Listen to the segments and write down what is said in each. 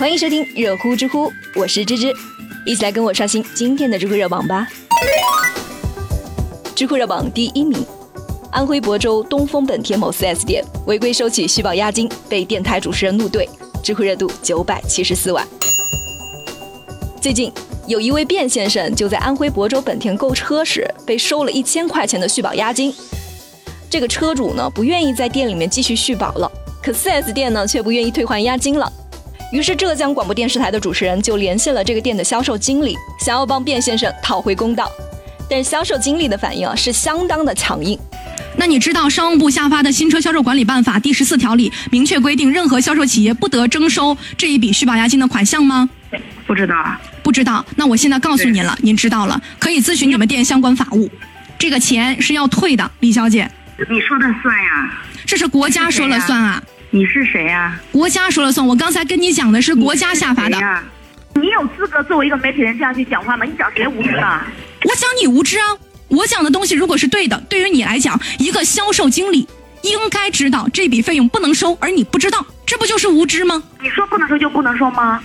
欢迎收听热乎知乎，我是芝芝，一起来跟我刷新今天的知乎热榜吧。知乎热榜第一名，安徽亳州东风本田某 4S 店违规收取续保押金，被电台主持人怒怼，知乎热度九百七十四万。最近，有一位卞先生就在安徽亳州本田购车时被收了一千块钱的续保押金。这个车主呢不愿意在店里面继续续保了，可 4S 店呢却不愿意退还押金了。于是浙江广播电视台的主持人就联系了这个店的销售经理，想要帮卞先生讨回公道。但销售经理的反应啊是相当的强硬。那你知道商务部下发的新车销售管理办法第十四条里明确规定，任何销售企业不得征收这一笔续保押金的款项吗？不知道啊，不知道。那我现在告诉您了，您知道了，可以咨询你们店相关法务。这个钱是要退的，李小姐。你说的算呀？这是国家说了算啊。你是谁呀？国家说了算。我刚才跟你讲的是国家下发的。你有资格作为一个媒体人这样去讲话吗？你讲谁无知啊？我讲你无知啊！我讲的东西如果是对的，对于你来讲，一个销售经理应该知道这笔费用不能收，而你不知道，这不就是无知吗？你说不能收就不能收吗？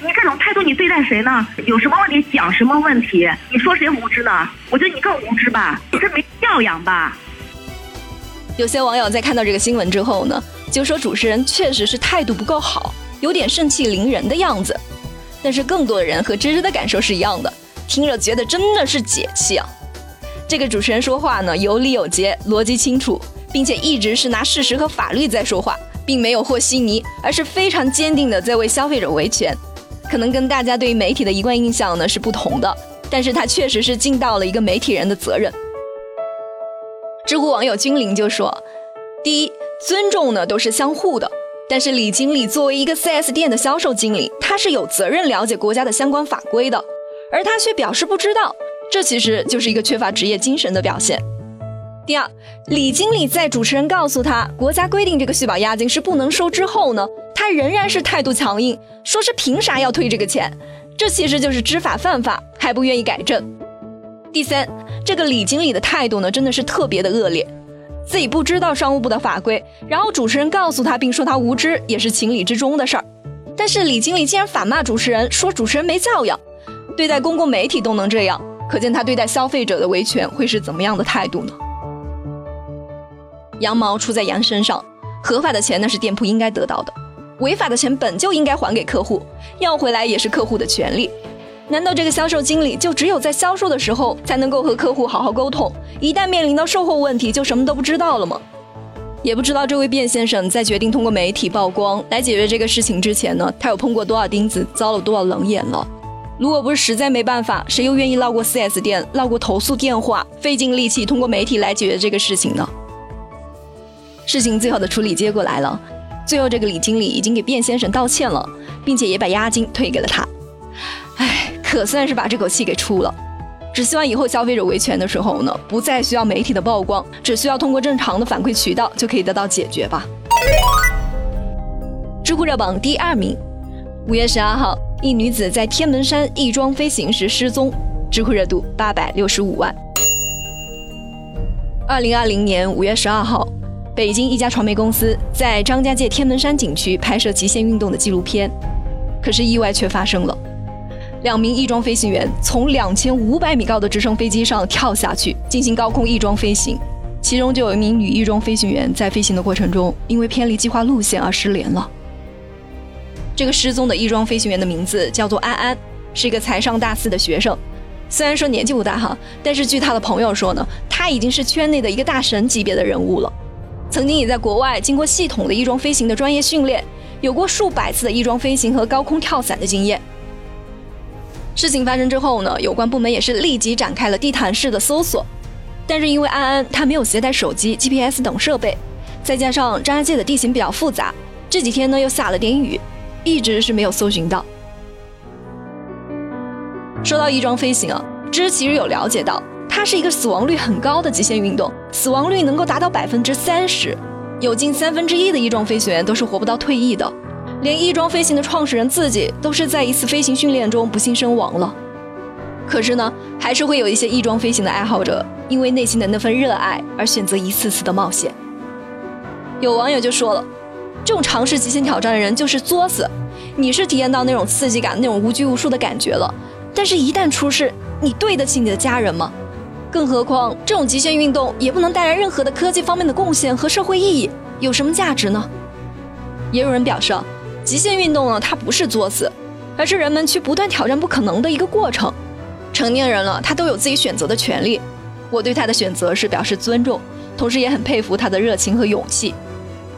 你这种态度，你对待谁呢？有什么问题讲什么问题？你说谁无知呢？我觉得你更无知吧，你这没教养吧。有些网友在看到这个新闻之后呢，就说主持人确实是态度不够好，有点盛气凌人的样子。但是更多的人和芝芝的感受是一样的。听着觉得真的是解气啊！这个主持人说话呢有理有节，逻辑清楚，并且一直是拿事实和法律在说话，并没有和稀泥，而是非常坚定的在为消费者维权。可能跟大家对于媒体的一贯印象呢是不同的，但是他确实是尽到了一个媒体人的责任。知乎网友君临就说：“第一，尊重呢都是相互的，但是李经理作为一个 4S 店的销售经理，他是有责任了解国家的相关法规的。”而他却表示不知道，这其实就是一个缺乏职业精神的表现。第二，李经理在主持人告诉他国家规定这个续保押金是不能收之后呢，他仍然是态度强硬，说是凭啥要退这个钱？这其实就是知法犯法，还不愿意改正。第三，这个李经理的态度呢，真的是特别的恶劣，自己不知道商务部的法规，然后主持人告诉他并说他无知，也是情理之中的事儿。但是李经理竟然反骂主持人，说主持人没教养。对待公共媒体都能这样，可见他对待消费者的维权会是怎么样的态度呢？羊毛出在羊身上，合法的钱那是店铺应该得到的，违法的钱本就应该还给客户，要回来也是客户的权利。难道这个销售经理就只有在销售的时候才能够和客户好好沟通，一旦面临到售后问题就什么都不知道了吗？也不知道这位卞先生在决定通过媒体曝光来解决这个事情之前呢，他有碰过多少钉子，遭了多少冷眼了？如果不是实在没办法，谁又愿意绕过 4S 店、绕过投诉电话，费尽力气通过媒体来解决这个事情呢？事情最后的处理结果来了，最后这个李经理已经给卞先生道歉了，并且也把押金退给了他。可算是把这口气给出了。只希望以后消费者维权的时候呢，不再需要媒体的曝光，只需要通过正常的反馈渠道就可以得到解决吧。知乎热榜第二名，五月十二号。一女子在天门山翼装飞行时失踪，知乎热度八百六十五万。二零二零年五月十二号，北京一家传媒公司在张家界天门山景区拍摄极限运动的纪录片，可是意外却发生了。两名翼装飞行员从两千五百米高的直升飞机上跳下去进行高空翼装飞行，其中就有一名女翼装飞行员在飞行的过程中因为偏离计划路线而失联了。这个失踪的翼装飞行员的名字叫做安安，是一个才上大四的学生。虽然说年纪不大哈，但是据他的朋友说呢，他已经是圈内的一个大神级别的人物了。曾经也在国外经过系统的翼装飞行的专业训练，有过数百次的翼装飞行和高空跳伞的经验。事情发生之后呢，有关部门也是立即展开了地毯式的搜索，但是因为安安他没有携带手机、GPS 等设备，再加上张家界的地形比较复杂，这几天呢又下了点雨。一直是没有搜寻到。说到翼装飞行啊，芝其实有了解到，它是一个死亡率很高的极限运动，死亡率能够达到百分之三十，有近三分之一的翼装飞行员都是活不到退役的。连翼装飞行的创始人自己都是在一次飞行训练中不幸身亡了。可是呢，还是会有一些翼装飞行的爱好者，因为内心的那份热爱而选择一次次的冒险。有网友就说了。这种尝试极限挑战的人就是作死，你是体验到那种刺激感、那种无拘无束的感觉了。但是，一旦出事，你对得起你的家人吗？更何况，这种极限运动也不能带来任何的科技方面的贡献和社会意义，有什么价值呢？也有人表示，极限运动呢，它不是作死，而是人们去不断挑战不可能的一个过程。成年人了，他都有自己选择的权利。我对他的选择是表示尊重，同时也很佩服他的热情和勇气。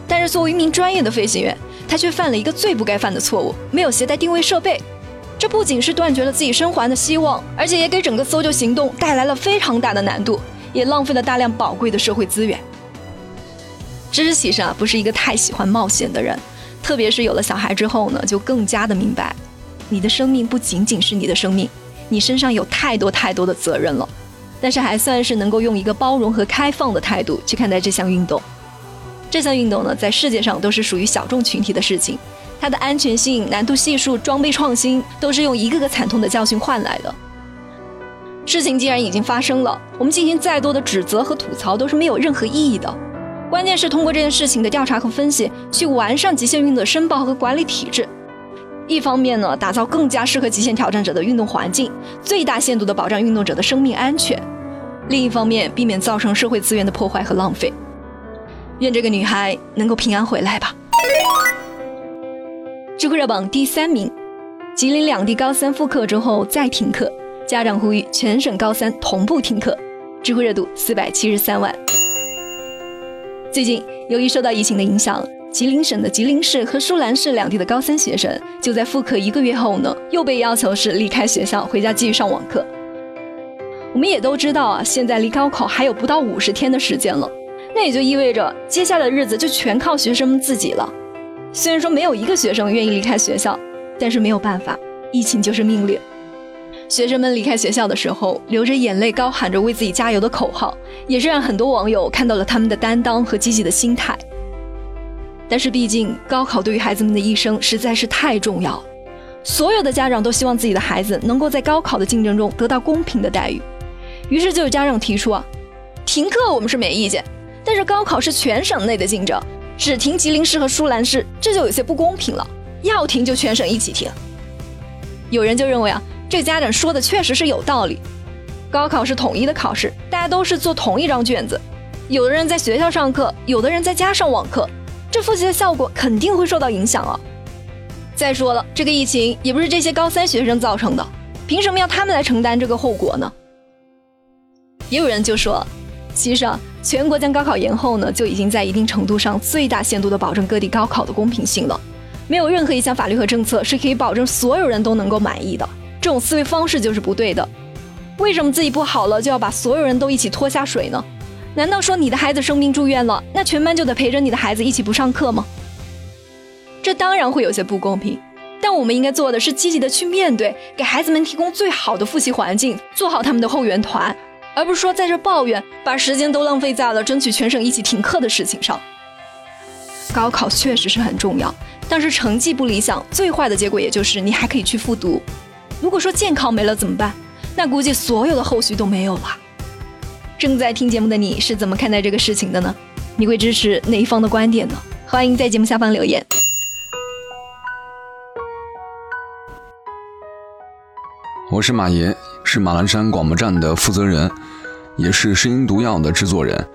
但是，作为一名专业的飞行员，他却犯了一个最不该犯的错误：没有携带定位设备。这不仅是断绝了自己生还的希望，而且也给整个搜救行动带来了非常大的难度，也浪费了大量宝贵的社会资源。知识其实啊，不是一个太喜欢冒险的人，特别是有了小孩之后呢，就更加的明白，你的生命不仅仅是你的生命，你身上有太多太多的责任了。但是还算是能够用一个包容和开放的态度去看待这项运动。这项运动呢，在世界上都是属于小众群体的事情。它的安全性、难度系数、装备创新，都是用一个个惨痛的教训换来的。事情既然已经发生了，我们进行再多的指责和吐槽都是没有任何意义的。关键是通过这件事情的调查和分析，去完善极限运动的申报和管理体制。一方面呢，打造更加适合极限挑战者的运动环境，最大限度地保障运动者的生命安全；另一方面，避免造成社会资源的破坏和浪费。愿这个女孩能够平安回来吧。知乎热榜第三名，吉林两地高三复课之后再停课，家长呼吁全省高三同步停课，知乎热度四百七十三万。最近，由于受到疫情的影响，吉林省的吉林市和舒兰市两地的高三学生就在复课一个月后呢，又被要求是离开学校回家继续上网课。我们也都知道啊，现在离高考还有不到五十天的时间了，那也就意味着接下来的日子就全靠学生们自己了。虽然说没有一个学生愿意离开学校，但是没有办法，疫情就是命令。学生们离开学校的时候，流着眼泪，高喊着为自己加油的口号，也是让很多网友看到了他们的担当和积极的心态。但是，毕竟高考对于孩子们的一生实在是太重要，所有的家长都希望自己的孩子能够在高考的竞争中得到公平的待遇。于是，就有家长提出啊，停课我们是没意见，但是高考是全省内的竞争。只停吉林市和舒兰市，这就有些不公平了。要停就全省一起停。有人就认为啊，这家长说的确实是有道理。高考是统一的考试，大家都是做同一张卷子。有的人在学校上课，有的人在家上网课，这复习的效果肯定会受到影响啊。再说了，这个疫情也不是这些高三学生造成的，凭什么要他们来承担这个后果呢？也有人就说，其实啊。全国将高考延后呢，就已经在一定程度上最大限度地保证各地高考的公平性了。没有任何一项法律和政策是可以保证所有人都能够满意的，这种思维方式就是不对的。为什么自己不好了就要把所有人都一起拖下水呢？难道说你的孩子生病住院了，那全班就得陪着你的孩子一起不上课吗？这当然会有些不公平，但我们应该做的是积极的去面对，给孩子们提供最好的复习环境，做好他们的后援团。而不是说在这抱怨，把时间都浪费在了争取全省一起停课的事情上。高考确实是很重要，但是成绩不理想，最坏的结果也就是你还可以去复读。如果说健康没了怎么办？那估计所有的后续都没有了。正在听节目的你是怎么看待这个事情的呢？你会支持哪一方的观点呢？欢迎在节目下方留言。我是马爷。是马栏山广播站的负责人，也是声音毒药的制作人。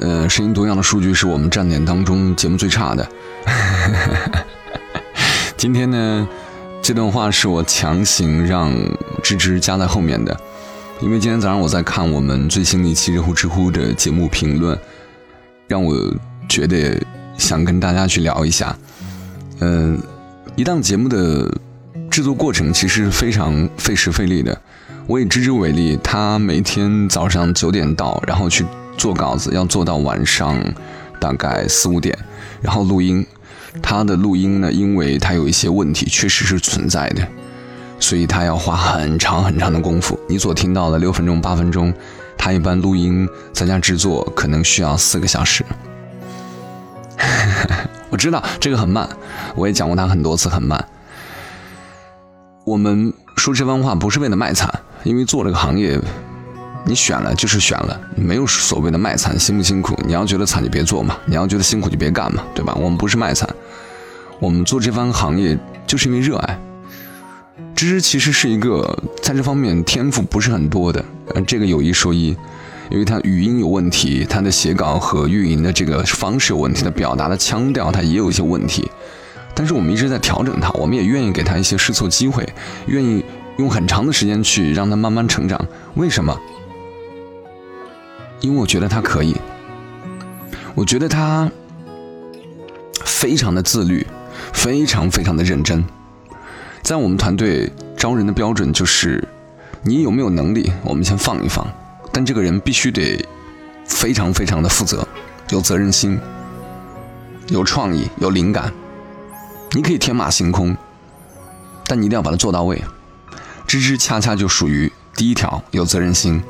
呃，声音毒药的数据是我们站点当中节目最差的。今天呢，这段话是我强行让芝芝加在后面的，因为今天早上我在看我们最新的一期热乎知乎的节目评论，让我觉得想跟大家去聊一下。嗯，一档节目的制作过程其实非常费时费力的。我以芝芝为例，他每天早上九点到，然后去做稿子，要做到晚上大概四五点，然后录音。他的录音呢，因为他有一些问题，确实是存在的，所以他要花很长很长的功夫。你所听到的六分钟、八分钟，他一般录音在家制作可能需要四个小时。我知道这个很慢，我也讲过他很多次很慢。我们说这番话不是为了卖惨。因为做这个行业，你选了就是选了，没有所谓的卖惨辛不辛苦。你要觉得惨就别做嘛，你要觉得辛苦就别干嘛，对吧？我们不是卖惨，我们做这番行业就是因为热爱。芝芝其实是一个在这方面天赋不是很多的，呃，这个有一说一，因为他语音有问题，他的写稿和运营的这个方式有问题，他表达的腔调他也有一些问题。但是我们一直在调整他，我们也愿意给他一些试错机会，愿意用很长的时间去让他慢慢成长。为什么？因为我觉得他可以，我觉得他非常的自律，非常非常的认真。在我们团队招人的标准就是，你有没有能力，我们先放一放，但这个人必须得非常非常的负责，有责任心，有创意，有灵感。你可以天马行空，但你一定要把它做到位。芝芝恰恰就属于第一条，有责任心，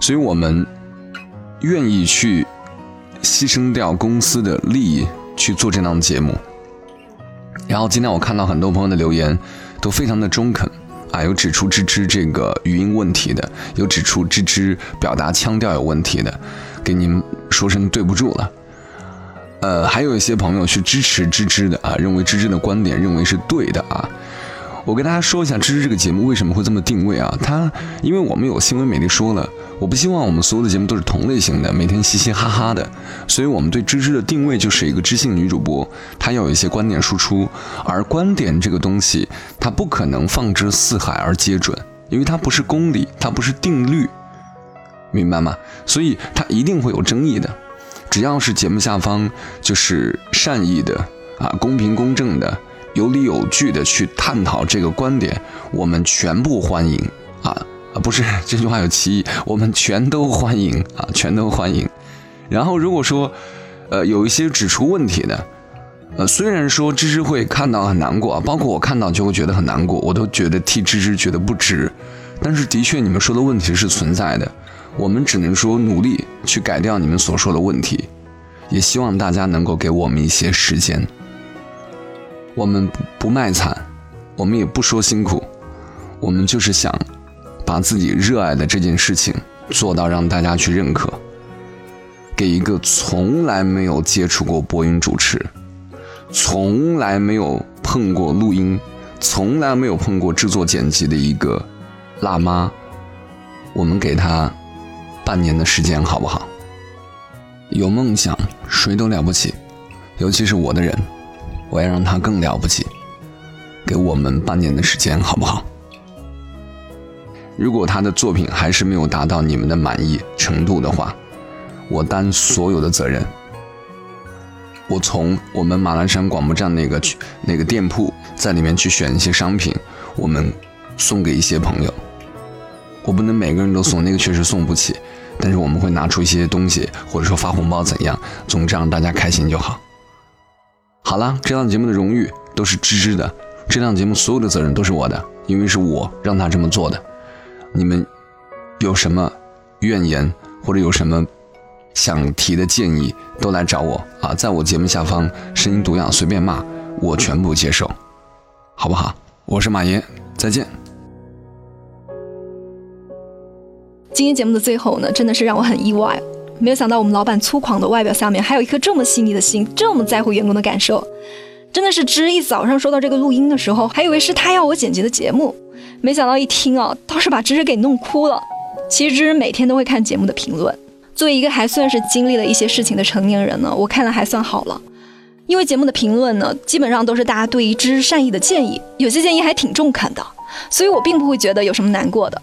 所以我们愿意去牺牲掉公司的利益去做这档节目。然后今天我看到很多朋友的留言都非常的中肯啊，有指出芝芝这个语音问题的，有指出芝芝表达腔调有问题的，给您说声对不住了。呃，还有一些朋友去支持芝芝的啊，认为芝芝的观点认为是对的啊。我跟大家说一下，芝芝这个节目为什么会这么定位啊？它因为我们有新闻美丽说了，我不希望我们所有的节目都是同类型的，每天嘻嘻哈哈的，所以我们对芝芝的定位就是一个知性女主播，她要有一些观点输出，而观点这个东西，它不可能放之四海而皆准，因为它不是公理，它不是定律，明白吗？所以它一定会有争议的。只要是节目下方就是善意的啊，公平公正的，有理有据的去探讨这个观点，我们全部欢迎啊啊！不是这句话有歧义，我们全都欢迎啊，全都欢迎。然后如果说呃有一些指出问题的，呃虽然说芝芝会看到很难过，包括我看到就会觉得很难过，我都觉得替芝芝觉得不值。但是的确你们说的问题是存在的。我们只能说努力去改掉你们所说的问题，也希望大家能够给我们一些时间。我们不卖惨，我们也不说辛苦，我们就是想把自己热爱的这件事情做到让大家去认可。给一个从来没有接触过播音主持，从来没有碰过录音，从来没有碰过制作剪辑的一个辣妈，我们给她。半年的时间好不好？有梦想，谁都了不起，尤其是我的人，我要让他更了不起。给我们半年的时间好不好？如果他的作品还是没有达到你们的满意程度的话，我担所有的责任。我从我们马栏山广播站那个去那个店铺，在里面去选一些商品，我们送给一些朋友。我不能每个人都送，那个确实送不起。但是我们会拿出一些东西，或者说发红包怎样？总之让大家开心就好。好了，这档节目的荣誉都是芝芝的，这档节目所有的责任都是我的，因为是我让他这么做的。你们有什么怨言或者有什么想提的建议，都来找我啊，在我节目下方声音独样随便骂，我全部接受，好不好？我是马爷，再见。今天节目的最后呢，真的是让我很意外，没有想到我们老板粗犷的外表下面还有一颗这么细腻的心，这么在乎员工的感受。真的是芝一早上收到这个录音的时候，还以为是他要我剪辑的节目，没想到一听啊，倒是把芝芝给弄哭了。其实芝芝每天都会看节目的评论，作为一个还算是经历了一些事情的成年人呢，我看的还算好了，因为节目的评论呢，基本上都是大家对于芝芝善意的建议，有些建议还挺中肯的，所以我并不会觉得有什么难过的。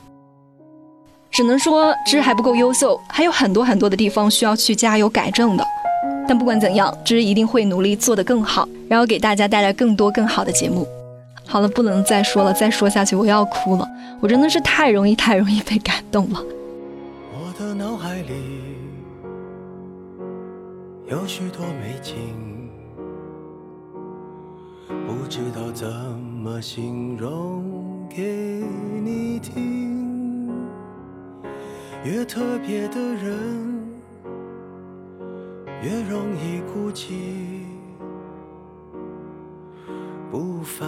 只能说芝还不够优秀，还有很多很多的地方需要去加油改正的。但不管怎样，芝一定会努力做得更好，然后给大家带来更多更好的节目。好了，不能再说了，再说下去我要哭了。我真的是太容易太容易被感动了。我的脑海里有许多美景，不知道怎么形容给你听。越特别的人，越容易孤寂，不凡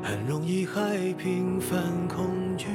很容易害平凡恐惧。